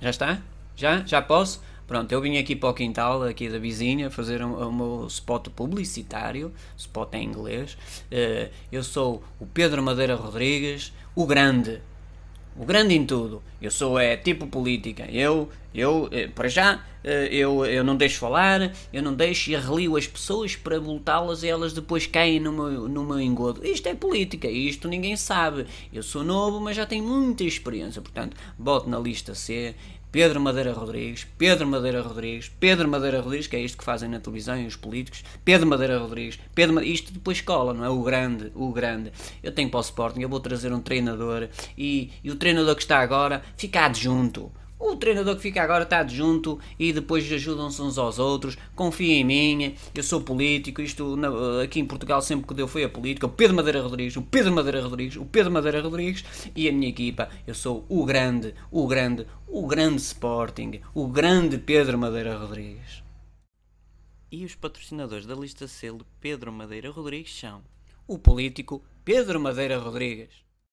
Já está? Já? Já posso? Pronto, eu vim aqui para o quintal, aqui da vizinha, fazer o um, meu spot publicitário, spot em inglês. Uh, eu sou o Pedro Madeira Rodrigues, o grande, o grande em tudo. Eu sou é tipo política. Eu, eu, eh, para já, eu, eu não deixo falar, eu não deixo e relio as pessoas para voltá-las e elas depois caem no meu, no meu engodo. Isto é política, isto ninguém sabe. Eu sou novo, mas já tenho muita experiência. Portanto, boto na lista C. Pedro Madeira Rodrigues, Pedro Madeira Rodrigues, Pedro Madeira Rodrigues, que é isto que fazem na televisão e os políticos, Pedro Madeira Rodrigues, Pedro isto depois cola, não é? O grande, o grande. Eu tenho para o Sporting, eu vou trazer um treinador e, e o treinador que está agora fica adjunto. O treinador que fica agora está adjunto e depois ajudam-se uns aos outros. Confia em mim, eu sou político. Isto aqui em Portugal sempre que deu foi a política. O Pedro Madeira Rodrigues, o Pedro Madeira Rodrigues, o Pedro Madeira Rodrigues e a minha equipa. Eu sou o grande, o grande, o grande Sporting, o grande Pedro Madeira Rodrigues. E os patrocinadores da lista selo Pedro Madeira Rodrigues são o político Pedro Madeira Rodrigues.